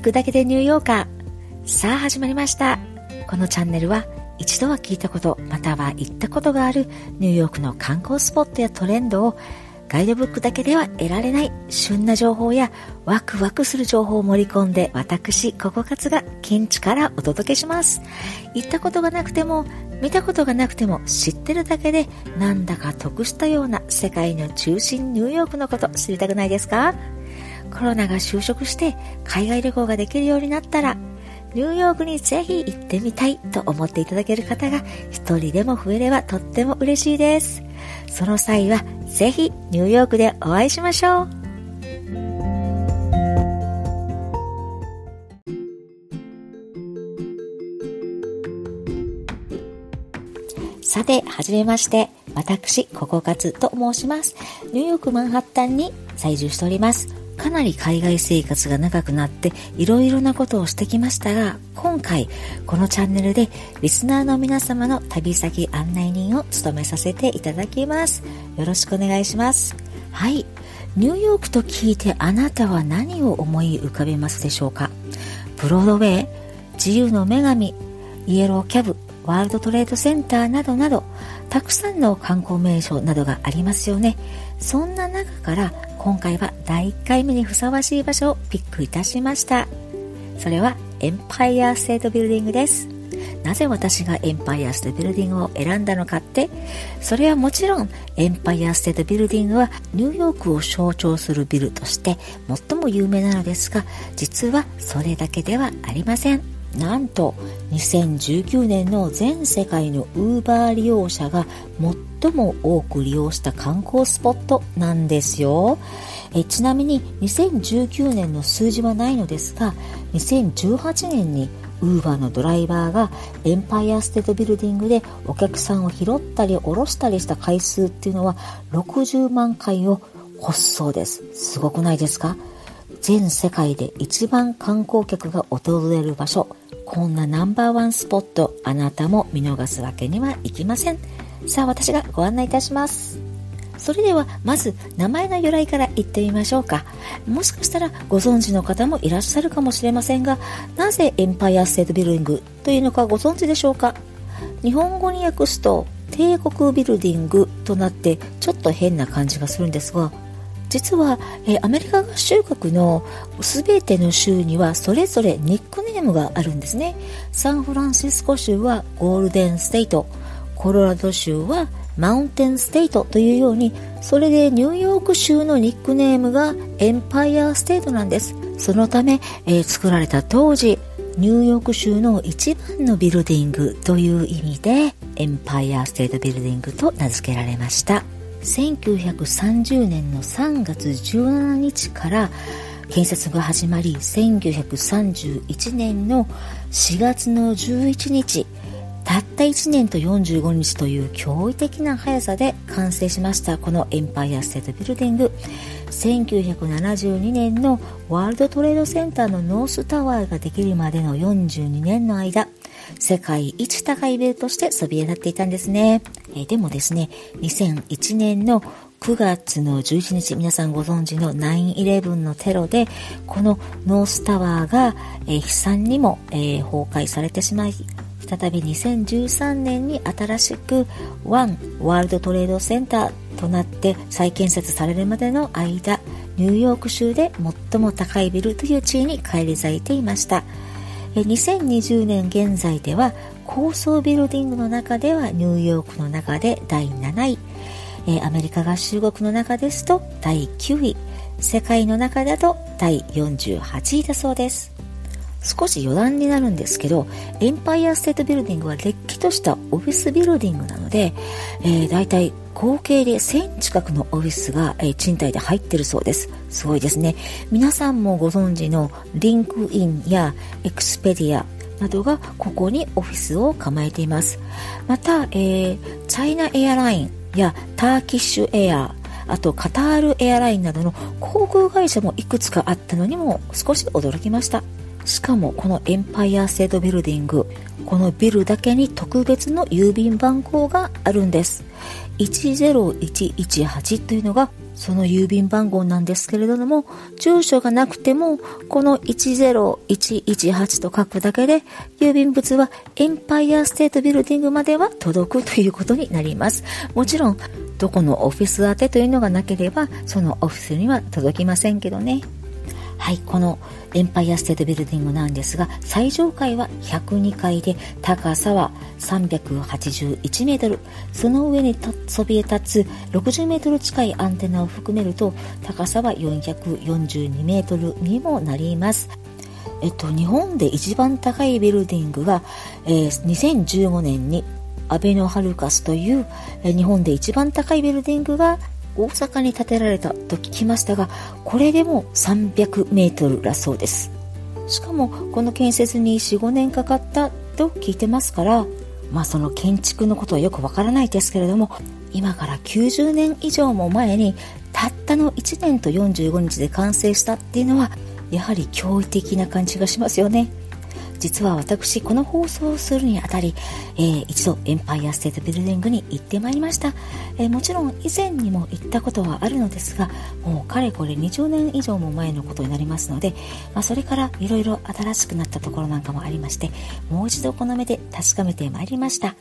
聞くだけでニューヨーカー。さあ始まりました。このチャンネルは一度は聞いたこと、または行ったことがあるニューヨークの観光スポットやトレンドをガイドブックだけでは得られない旬な情報やワクワクする情報を盛り込んで私、ココカツが現地からお届けします。行ったことがなくても、見たことがなくても知ってるだけでなんだか得したような世界の中心ニューヨークのこと知りたくないですか？コロナが就職して海外旅行ができるようになったらニューヨークにぜひ行ってみたいと思っていただける方が一人でも増えればとっても嬉しいです。その際はぜひニューヨークでお会いしましょう。さて、はじめまして。私、ココカツと申します。ニューヨークマンハッタンに在住しております。かなり海外生活が長くなっていろいろなことをしてきましたが今回このチャンネルでリスナーの皆様の旅先案内人を務めさせていただきます。よろしくお願いします。はい。ニューヨークと聞いてあなたは何を思い浮かべますでしょうか？ブロードウェイ自由の女神イエローキャブワールドトレードセンターなどなどたくさんの観光名所などがありますよね。そんな中から今回は第1回目にふさわしい場所をピックいたしました。それはエンパイアステートビルディングです。なぜ私がエンパイアステートビルディングを選んだのかって？それはもちろんエンパイアステートビルディングはニューヨークを象徴するビルとして最も有名なのですが実はそれだけではありません。なんと2019年の全世界のウーバー利用者が最も多く利用した観光スポットなんですよ。えちなみに2019年の数字はないのですが2018年にウーバーのドライバーがエンパイアステートビルディングでお客さんを拾ったり降ろしたりした回数っていうのは60万回を超すそうです。すごくないですか？全世界で一番観光客が訪れる場所。こんなナンバーワンスポットあなたも見逃すわけにはいきません。さあ私がご案内いたします。それではまず名前の由来から言ってみましょうか。もしかしたらご存知の方もいらっしゃるかもしれませんがなぜエンパイアステートビルディングというのかご存知でしょうか。日本語に訳すと帝国ビルディングとなってちょっと変な感じがするんですが実は、えー、アメリカ合衆国の全ての州にはそれぞれニックネームがあるんですね。サンフランシスコ州はゴールデンステイト。コロラド州はマウンテンステイトというようにそれでニューヨーク州のニックネームがエンパイアステートなんです。そのため、えー、作られた当時ニューヨーク州の一番のビルディングという意味でエンパイアステートビルディングと名付けられました。1930年の3月17日から建設が始まり1931年の4月の11日たった1年と45日という驚異的な速さで完成しました。このエンパイアステートビルディング。1972年のワールドトレードセンターのノースタワーができるまでの42年の間世界一高いビルとしてそびえ立っていたんですね。え、でもですね、2001年の9月の11日、皆さんご存知の9-11のテロで、このノースタワーが、え、悲惨にも、え、崩壊されてしまい、再び2013年に新しくワンワールドトレードセンターとなって再建設されるまでの間、ニューヨーク州で最も高いビルという地位に返り咲いていました。2020年現在では高層ビルディングの中ではニューヨークの中で第7位、アメリカ合衆国の中ですと第9位世界の中だと第48位だそうです。少し余談になるんですけどエンパイアステートビルディングはれっきとしたオフィスビルディングなので、えー、大体合計で1000近くのオフィスが、えー、賃貸で入ってるそうです。すごいですね。皆さんもご存知のリンクインやエクスペディアなどがここにオフィスを構えています。また、えー、チャイナエアラインやターキッシュエアあとカタールエアラインなどの航空会社もいくつかあったのにも少し驚きました。しかもこのエンパイアステートビルディングこのビルだけに特別の郵便番号があるんです10118というのがその郵便番号なんですけれども、住所がなくても、この10118と書くだけで、郵便物はエンパイアステートビルディングまでは届くということになります。もちろん、どこのオフィス宛てというのがなければ、そのオフィスには届きませんけどね。はい、このエンパイアステートビルディングなんですが、最上階は102階で、高さは381メートル。その上にそびえ立つ60メートル近いアンテナを含めると、高さは442メートルにもなります。えっと、日本で一番高いビルディングが、えー、2015年にアベノハルカスという、え、日本で一番高いビルディングが大阪に建てられたと聞きましたが、これでも300メートルだそうです。しかも、この建設に4、5年かかったと聞いてますから、まあその建築のことはよくわからないですけれども、今から90年以上も前に、たったの1年と45日で完成したっていうのは、やはり驚異的な感じがしますよね。実は私この放送をするにあたり、えー、一度エンパイアステートビルディングに行ってまいりました、えー、もちろん以前にも行ったことはあるのですがもうかれこれ20年以上も前のことになりますので、まあ、それからいろいろ新しくなったところなんかもありましてもう一度この目で確かめてまいりました、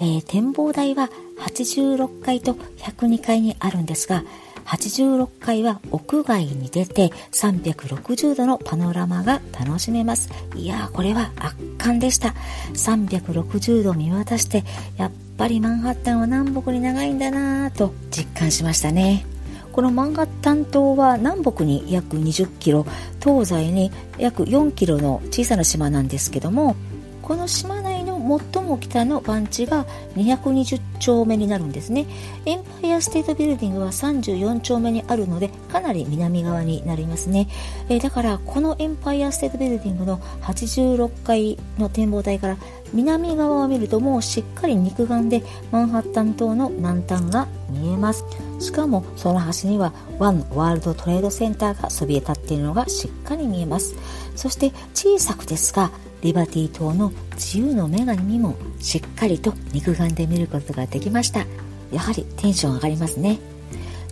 えー、展望台は86階と102階にあるんですが86階は屋外に出て360度のパノラマが楽しめます。いやーこれは圧巻でした。360度見渡して、やっぱりマンハッタンは南北に長いんだなぁと実感しましたね。このマンハッタン島は南北に約20キロ、東西に約4キロの小さな島なんですけども、この島内最も北の番地が220丁目になるんですね。エンパイアステートビルディングは34丁目にあるのでかなり南側になりますね、えー、だからこのエンパイアステートビルディングの86階の展望台から南側を見るともうしっかり肉眼でマンハッタン島の南端が見えます。しかもその端にはワンワールドトレードセンターがそびえ立っているのがしっかり見えます。そして小さくですがリバティ島の自由の女神にもしっかりと肉眼で見ることができました。やはりテンション上がりますね。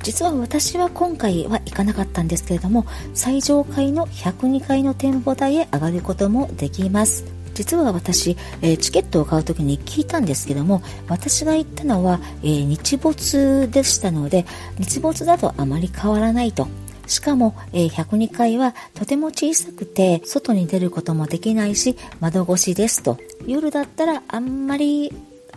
実は私は今回は行かなかったんですけれども最上階の102階の展望台へ上がることもできます。実は私、えー、チケットを買う時に聞いたんですけども私が行ったのは、えー、日没でしたので日没だとあまり変わらないと。しかも、えー、102階はとても小さくて、外に出ることもできないし、窓越しですと。夜だったらあんまり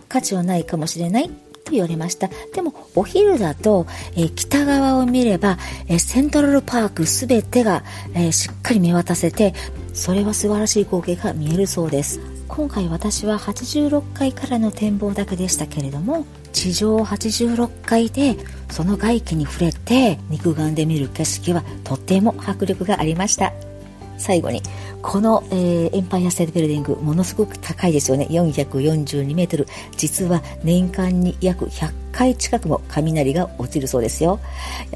価値はないかもしれないと言われました。でも、お昼だと、えー、北側を見れば、えー、セントラルパークすべてが、えー、しっかり見渡せて、それは素晴らしい光景が見えるそうです。今回私は86階からの展望だけでしたけれども、地上86階でその外気に触れて肉眼で見る景色はとっても迫力がありました。最後にこの、えー、エンパイアステートビルディングものすごく高いですよね。442メートル。実は年間に約100回近くも雷が落ちるそうですよ。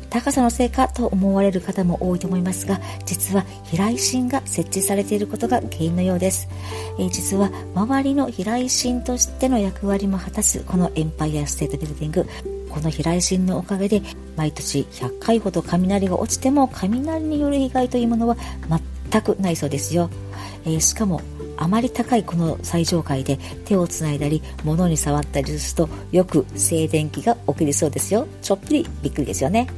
高さのせいかと思われる方も多いと思いますが実は飛来芯が設置されていることが原因のようです、えー、実は周りの飛来芯としての役割も果たすこのエンパイアステートビルディングこの飛来芯のおかげで毎年100回ほど雷が落ちても雷による被害というものは全くないそうですよ、えー、しかもあまり高いこの最上階で手をつないだり物に触ったりするとよく静電気が起きるそうですよちょっぴりびっくりですよね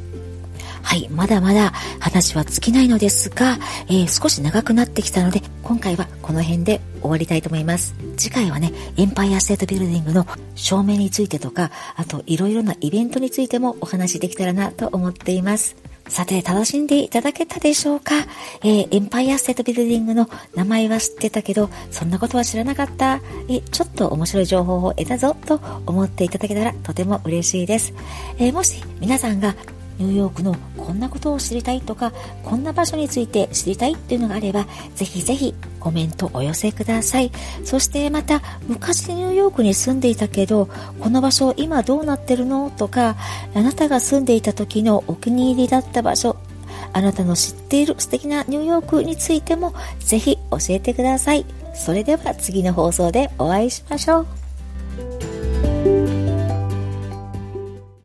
はい、まだまだ話は尽きないのですが、えー、少し長くなってきたので、今回はこの辺で終わりたいと思います。次回はね、エンパイアステートビルディングの照明についてとか、あといろいろなイベントについてもお話できたらなと思っています。さて、楽しんでいただけたでしょうか、えー、エンパイアステートビルディングの名前は知ってたけど、そんなことは知らなかった。え、ちょっと面白い情報を得たぞ、と思っていただけたらとても嬉しいです。えー、もし皆さんがニューヨークのこんなことを知りたいとか、こんな場所について知りたいっていうのがあれば、ぜひぜひコメントお寄せください。そしてまた、昔ニューヨークに住んでいたけど、この場所今どうなってるのとか、あなたが住んでいた時のお気に入りだった場所、あなたの知っている素敵なニューヨークについてもぜひ教えてください。それでは次の放送でお会いしましょう。